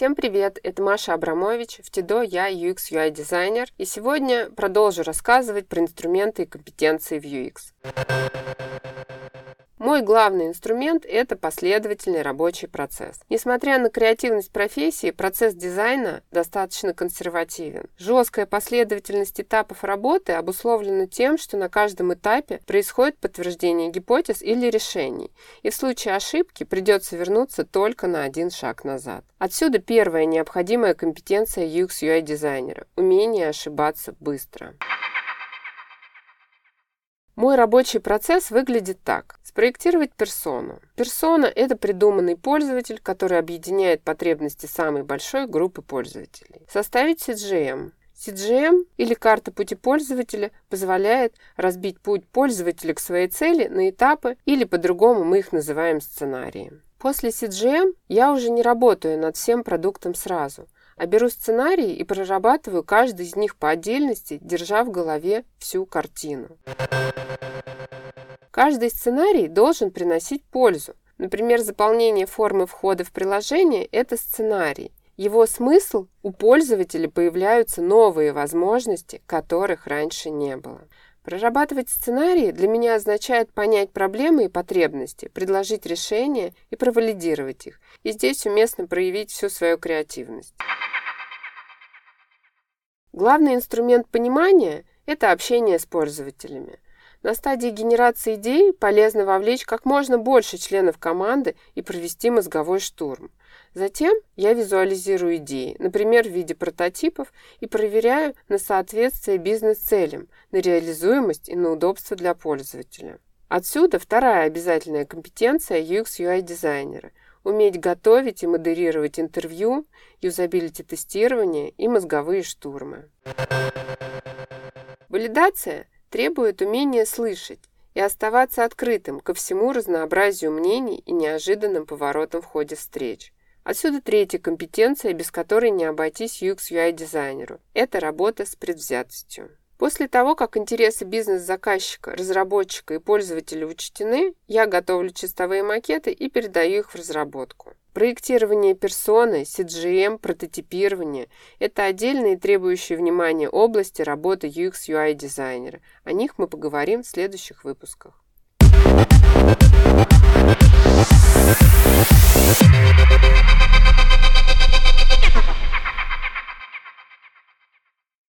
Всем привет, это Маша Абрамович. В ТИДО я UX UI дизайнер и сегодня продолжу рассказывать про инструменты и компетенции в UX. Мой главный инструмент – это последовательный рабочий процесс. Несмотря на креативность профессии, процесс дизайна достаточно консервативен. Жесткая последовательность этапов работы обусловлена тем, что на каждом этапе происходит подтверждение гипотез или решений, и в случае ошибки придется вернуться только на один шаг назад. Отсюда первая необходимая компетенция UX-UI дизайнера – умение ошибаться быстро. Мой рабочий процесс выглядит так. Спроектировать персону. Персона – это придуманный пользователь, который объединяет потребности самой большой группы пользователей. Составить CGM. CGM или карта пути пользователя позволяет разбить путь пользователя к своей цели на этапы или по-другому мы их называем сценарием. После CGM я уже не работаю над всем продуктом сразу – а беру сценарии и прорабатываю каждый из них по отдельности, держа в голове всю картину. Каждый сценарий должен приносить пользу. Например, заполнение формы входа в приложение – это сценарий. Его смысл – у пользователя появляются новые возможности, которых раньше не было. Прорабатывать сценарии для меня означает понять проблемы и потребности, предложить решения и провалидировать их. И здесь уместно проявить всю свою креативность. Главный инструмент понимания – это общение с пользователями. На стадии генерации идей полезно вовлечь как можно больше членов команды и провести мозговой штурм. Затем я визуализирую идеи, например, в виде прототипов, и проверяю на соответствие бизнес-целям, на реализуемость и на удобство для пользователя. Отсюда вторая обязательная компетенция UX-UI дизайнера уметь готовить и модерировать интервью, юзабилити-тестирование и мозговые штурмы. Валидация требует умения слышать и оставаться открытым ко всему разнообразию мнений и неожиданным поворотам в ходе встреч. Отсюда третья компетенция, без которой не обойтись UX-UI-дизайнеру – это работа с предвзятостью. После того, как интересы бизнес-заказчика, разработчика и пользователя учтены, я готовлю чистовые макеты и передаю их в разработку. Проектирование персоны, CGM, прототипирование – это отдельные требующие внимания области работы UX-UI дизайнера. О них мы поговорим в следующих выпусках.